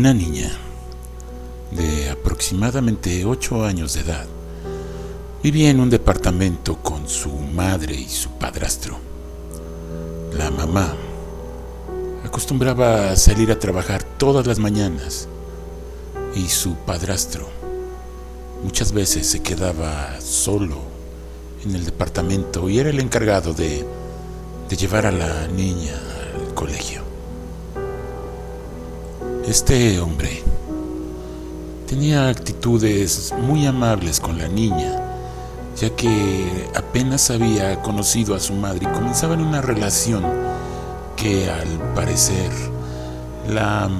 Una niña de aproximadamente 8 años de edad vivía en un departamento con su madre y su padrastro. La mamá acostumbraba a salir a trabajar todas las mañanas y su padrastro muchas veces se quedaba solo en el departamento y era el encargado de, de llevar a la niña al colegio. Este hombre tenía actitudes muy amables con la niña, ya que apenas había conocido a su madre y comenzaban una relación que al parecer la,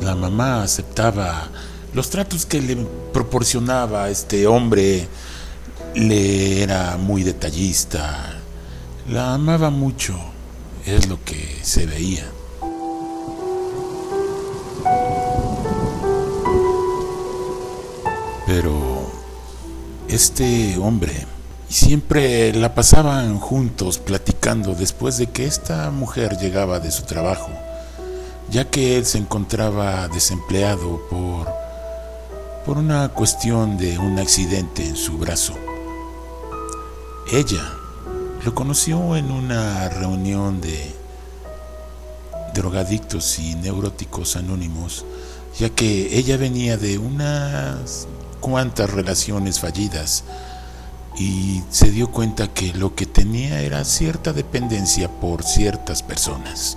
la mamá aceptaba los tratos que le proporcionaba este hombre, le era muy detallista, la amaba mucho, es lo que se veía. Pero este hombre siempre la pasaban juntos platicando después de que esta mujer llegaba de su trabajo, ya que él se encontraba desempleado por, por una cuestión de un accidente en su brazo. Ella lo conoció en una reunión de drogadictos y neuróticos anónimos, ya que ella venía de unas cuantas relaciones fallidas y se dio cuenta que lo que tenía era cierta dependencia por ciertas personas.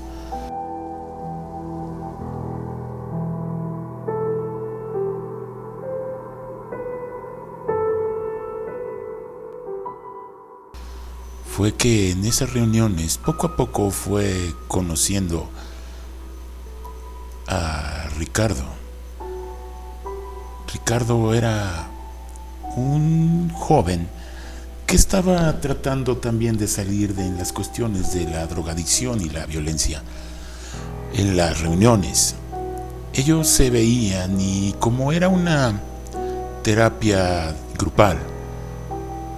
Fue que en esas reuniones poco a poco fue conociendo a Ricardo Ricardo era un joven que estaba tratando también de salir de las cuestiones de la drogadicción y la violencia. En las reuniones, ellos se veían y como era una terapia grupal,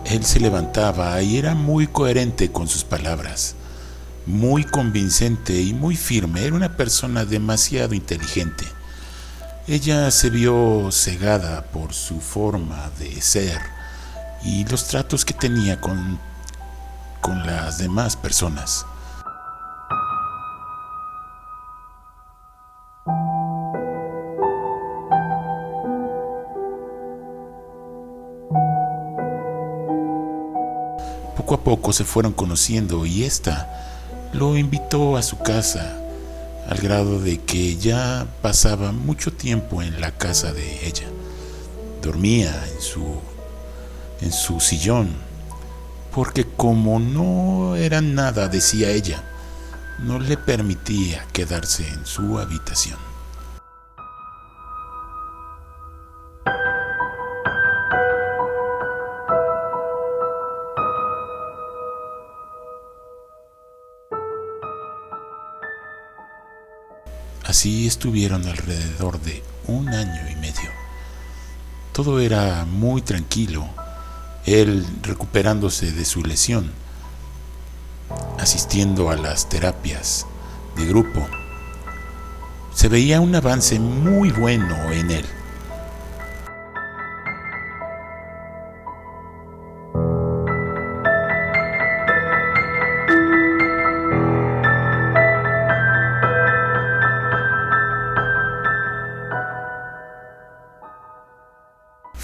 él se levantaba y era muy coherente con sus palabras, muy convincente y muy firme, era una persona demasiado inteligente. Ella se vio cegada por su forma de ser y los tratos que tenía con, con las demás personas. Poco a poco se fueron conociendo y ésta lo invitó a su casa al grado de que ya pasaba mucho tiempo en la casa de ella. Dormía en su, en su sillón, porque como no era nada, decía ella, no le permitía quedarse en su habitación. Así estuvieron alrededor de un año y medio. Todo era muy tranquilo, él recuperándose de su lesión, asistiendo a las terapias de grupo. Se veía un avance muy bueno en él.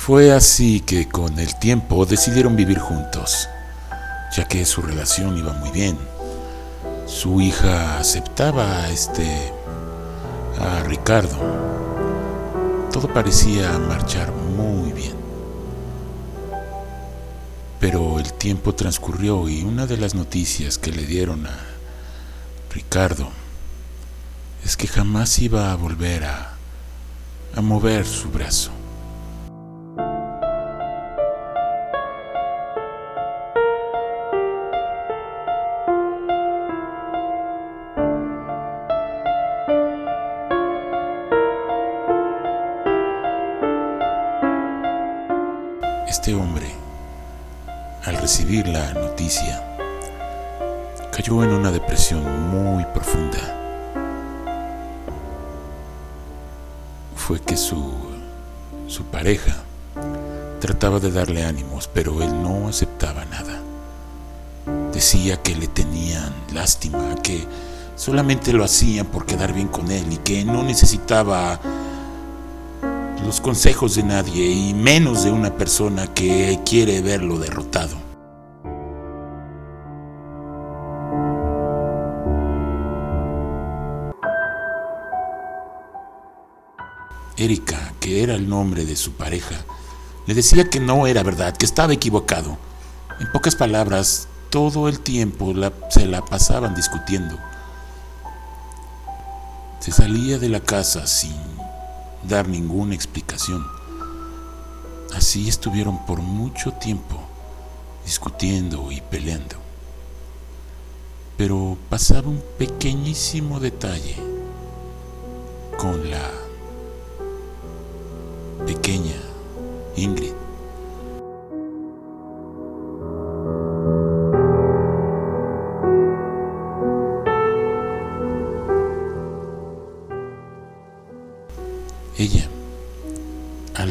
Fue así que con el tiempo decidieron vivir juntos, ya que su relación iba muy bien. Su hija aceptaba a este a Ricardo. Todo parecía marchar muy bien. Pero el tiempo transcurrió y una de las noticias que le dieron a Ricardo es que jamás iba a volver a, a mover su brazo. Este hombre, al recibir la noticia, cayó en una depresión muy profunda. Fue que su, su pareja trataba de darle ánimos, pero él no aceptaba nada. Decía que le tenían lástima, que solamente lo hacían por quedar bien con él y que no necesitaba los consejos de nadie y menos de una persona que quiere verlo derrotado. Erika, que era el nombre de su pareja, le decía que no era verdad, que estaba equivocado. En pocas palabras, todo el tiempo se la pasaban discutiendo. Se salía de la casa sin dar ninguna explicación. Así estuvieron por mucho tiempo discutiendo y peleando. Pero pasaba un pequeñísimo detalle con la pequeña Ingrid.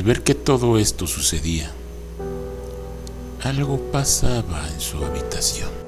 Ver que todo esto sucedía, algo pasaba en su habitación.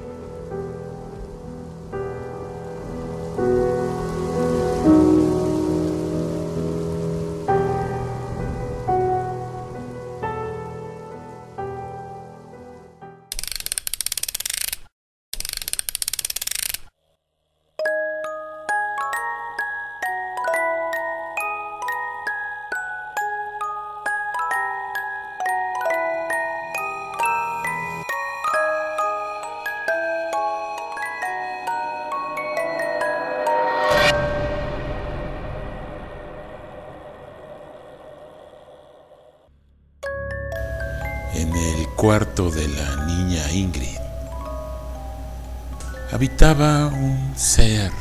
Cuarto de la niña Ingrid habitaba un ser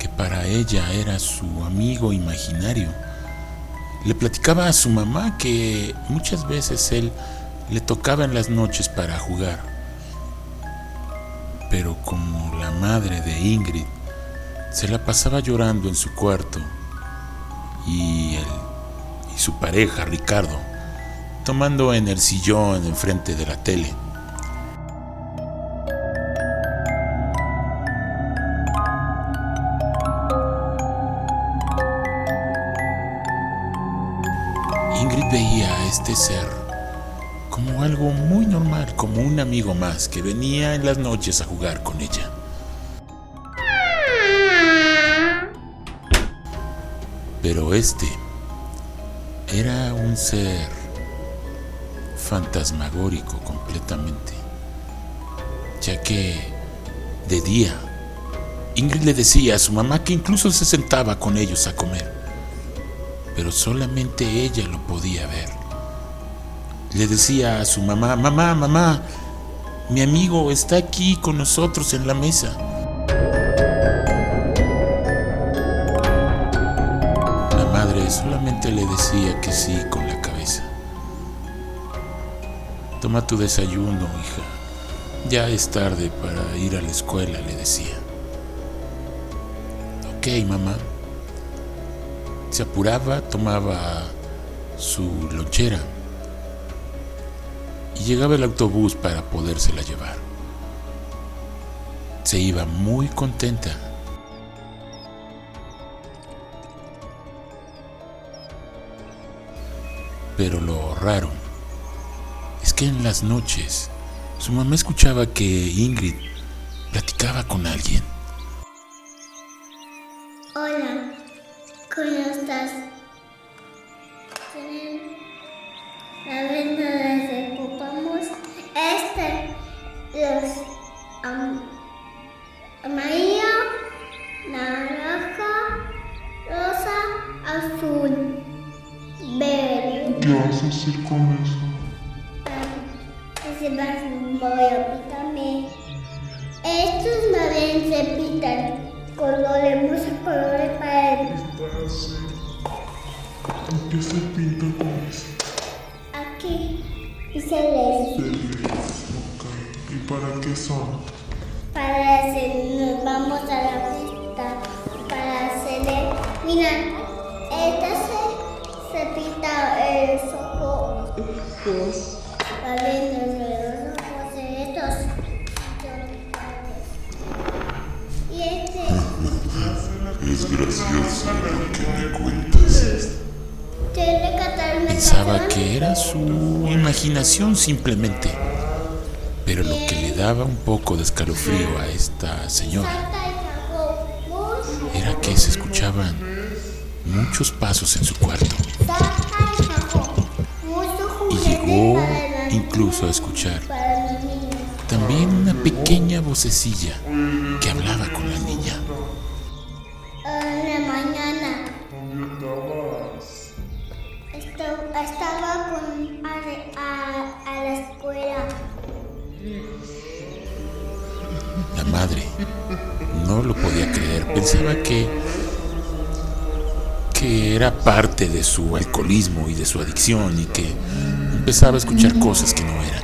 que para ella era su amigo imaginario. Le platicaba a su mamá que muchas veces él le tocaba en las noches para jugar. Pero como la madre de Ingrid se la pasaba llorando en su cuarto y, él, y su pareja Ricardo tomando en el sillón enfrente de la tele. Ingrid veía a este ser como algo muy normal, como un amigo más que venía en las noches a jugar con ella. Pero este era un ser fantasmagórico completamente, ya que de día Ingrid le decía a su mamá que incluso se sentaba con ellos a comer, pero solamente ella lo podía ver. Le decía a su mamá, mamá, mamá, mi amigo está aquí con nosotros en la mesa. La madre solamente le decía que sí con la cabeza. Toma tu desayuno, hija. Ya es tarde para ir a la escuela, le decía. Ok, mamá. Se apuraba, tomaba su lonchera y llegaba el autobús para podérsela llevar. Se iba muy contenta. Pero lo raro en las noches su mamá escuchaba que Ingrid platicaba con alguien. Hola, ¿cómo estás? La venda desocupamos este, los amarillo, naranja, rosa, azul, verde. ¿Qué vas a hacer con eso? qué se pinta con eso? Aquí. Y se lee. Se ok. ¿Y para qué son? Para hacer, nos vamos a la pista. Para hacerle. Mira, esta se, se pinta el soco. Yes. Vale, nos vemos estos. Y este. Es gracioso lo que me cuentas. Pensaba que era su imaginación simplemente. Pero lo que le daba un poco de escalofrío a esta señora era que se escuchaban muchos pasos en su cuarto. Y llegó incluso a escuchar también una pequeña vocecilla estaba con, a, a, la escuela. La madre no lo podía creer. Pensaba que que era parte de su alcoholismo y de su adicción y que empezaba a escuchar cosas que no eran.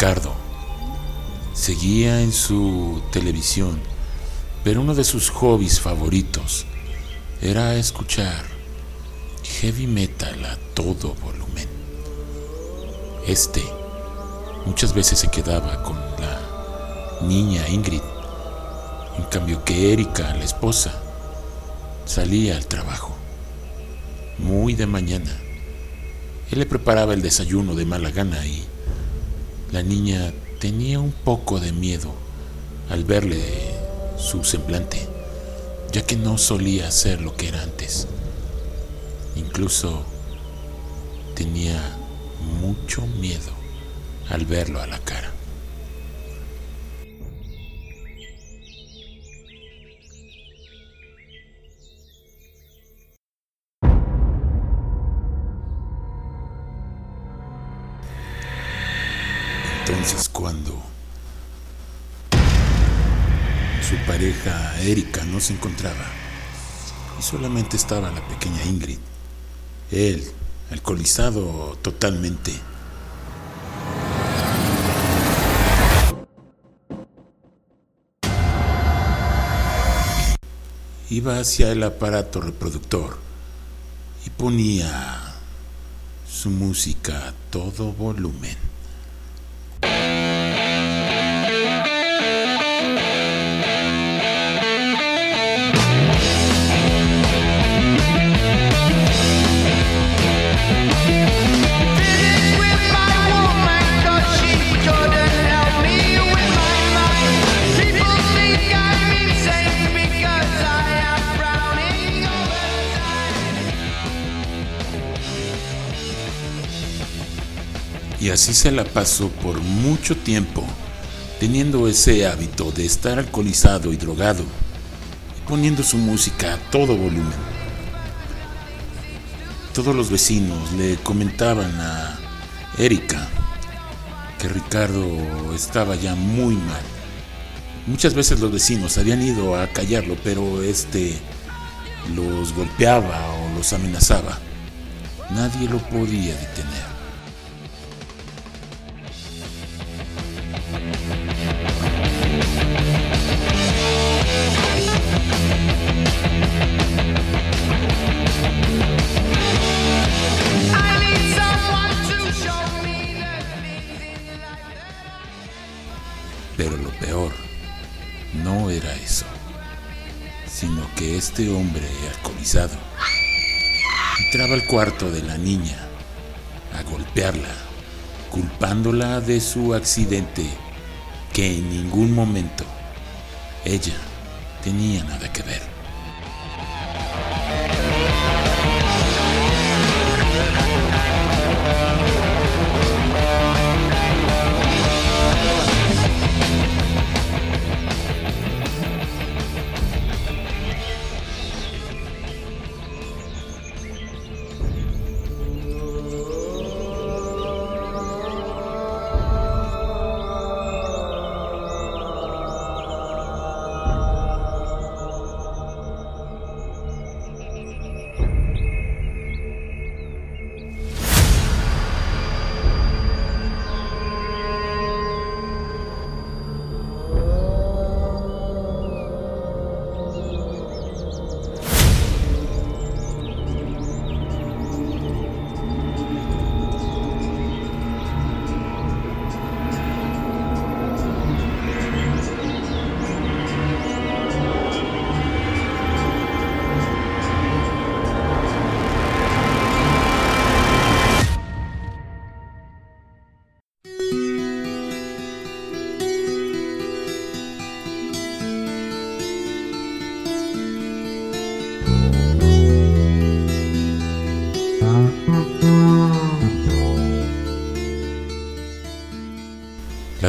Ricardo seguía en su televisión, pero uno de sus hobbies favoritos era escuchar heavy metal a todo volumen. Este muchas veces se quedaba con la niña Ingrid, en cambio que Erika, la esposa, salía al trabajo, muy de mañana. Él le preparaba el desayuno de mala gana y la niña tenía un poco de miedo al verle su semblante, ya que no solía ser lo que era antes. Incluso tenía mucho miedo al verlo a la cara. Pareja Erika no se encontraba. Y solamente estaba la pequeña Ingrid, él, alcoholizado totalmente, iba hacia el aparato reproductor y ponía su música a todo volumen. Y así se la pasó por mucho tiempo, teniendo ese hábito de estar alcoholizado y drogado, y poniendo su música a todo volumen. Todos los vecinos le comentaban a Erika que Ricardo estaba ya muy mal. Muchas veces los vecinos habían ido a callarlo, pero este los golpeaba o los amenazaba. Nadie lo podía detener. Entraba al cuarto de la niña a golpearla, culpándola de su accidente que en ningún momento ella tenía nada que ver.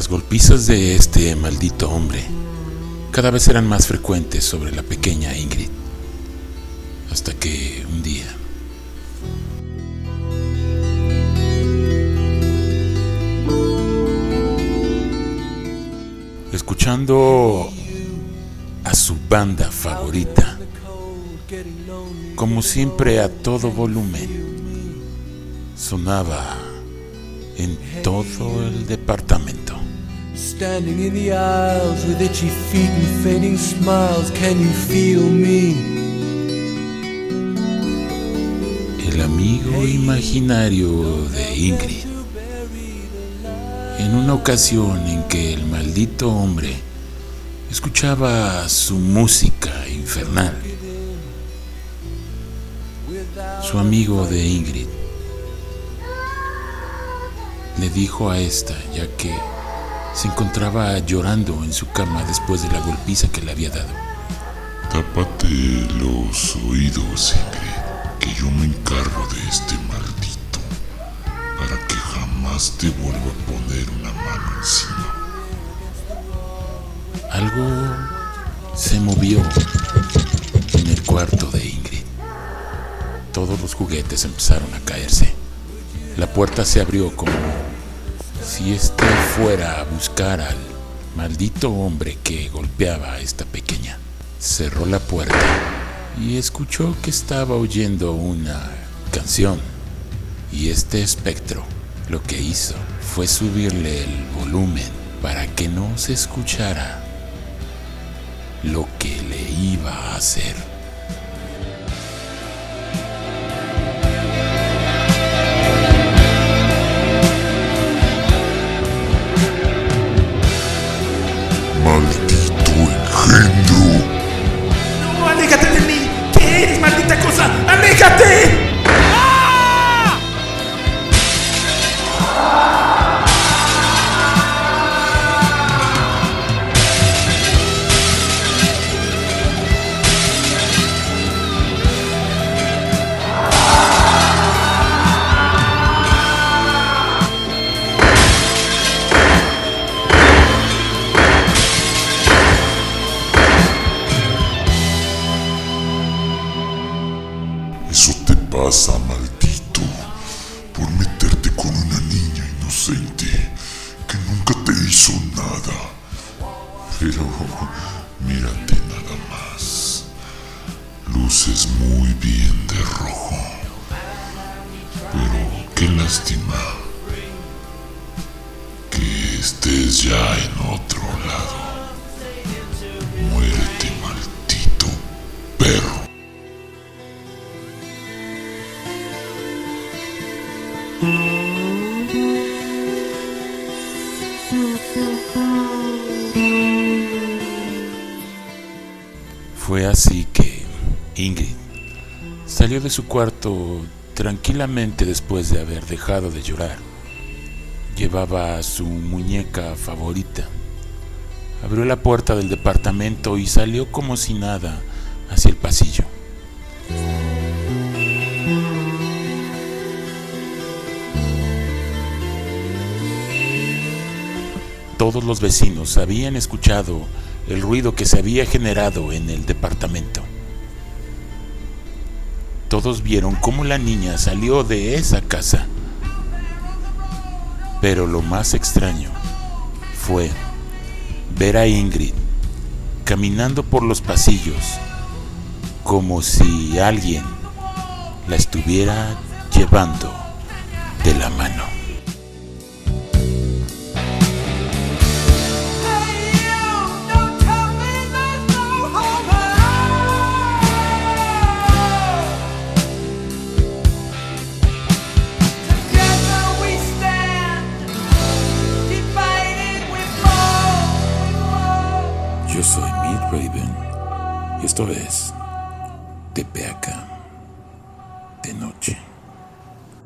Golpizas de este maldito hombre cada vez eran más frecuentes sobre la pequeña Ingrid, hasta que un día escuchando a su banda favorita, como siempre a todo volumen, sonaba en todo el departamento. Standing in the aisles with itchy feet and fading smiles, can you feel me? El amigo imaginario de Ingrid. En una ocasión en que el maldito hombre escuchaba su música infernal, su amigo de Ingrid le dijo a esta, ya que se encontraba llorando en su cama después de la golpiza que le había dado. Tápate los oídos, Ingrid, que yo me encargo de este maldito, para que jamás te vuelva a poner una mano encima. Algo se movió en el cuarto de Ingrid. Todos los juguetes empezaron a caerse. La puerta se abrió como si éste fuera a buscar al maldito hombre que golpeaba a esta pequeña. Cerró la puerta y escuchó que estaba oyendo una canción. Y este espectro lo que hizo fue subirle el volumen para que no se escuchara lo que le iba a hacer. ¡Maldito meterte con una niña inocente que nunca te hizo nada. Pero mírate nada más. Luces muy bien de rojo. Pero qué lástima que estés ya en otro Ingrid salió de su cuarto tranquilamente después de haber dejado de llorar. Llevaba a su muñeca favorita. Abrió la puerta del departamento y salió como si nada hacia el pasillo. Todos los vecinos habían escuchado el ruido que se había generado en el departamento. Todos vieron cómo la niña salió de esa casa. Pero lo más extraño fue ver a Ingrid caminando por los pasillos como si alguien la estuviera llevando de la mano.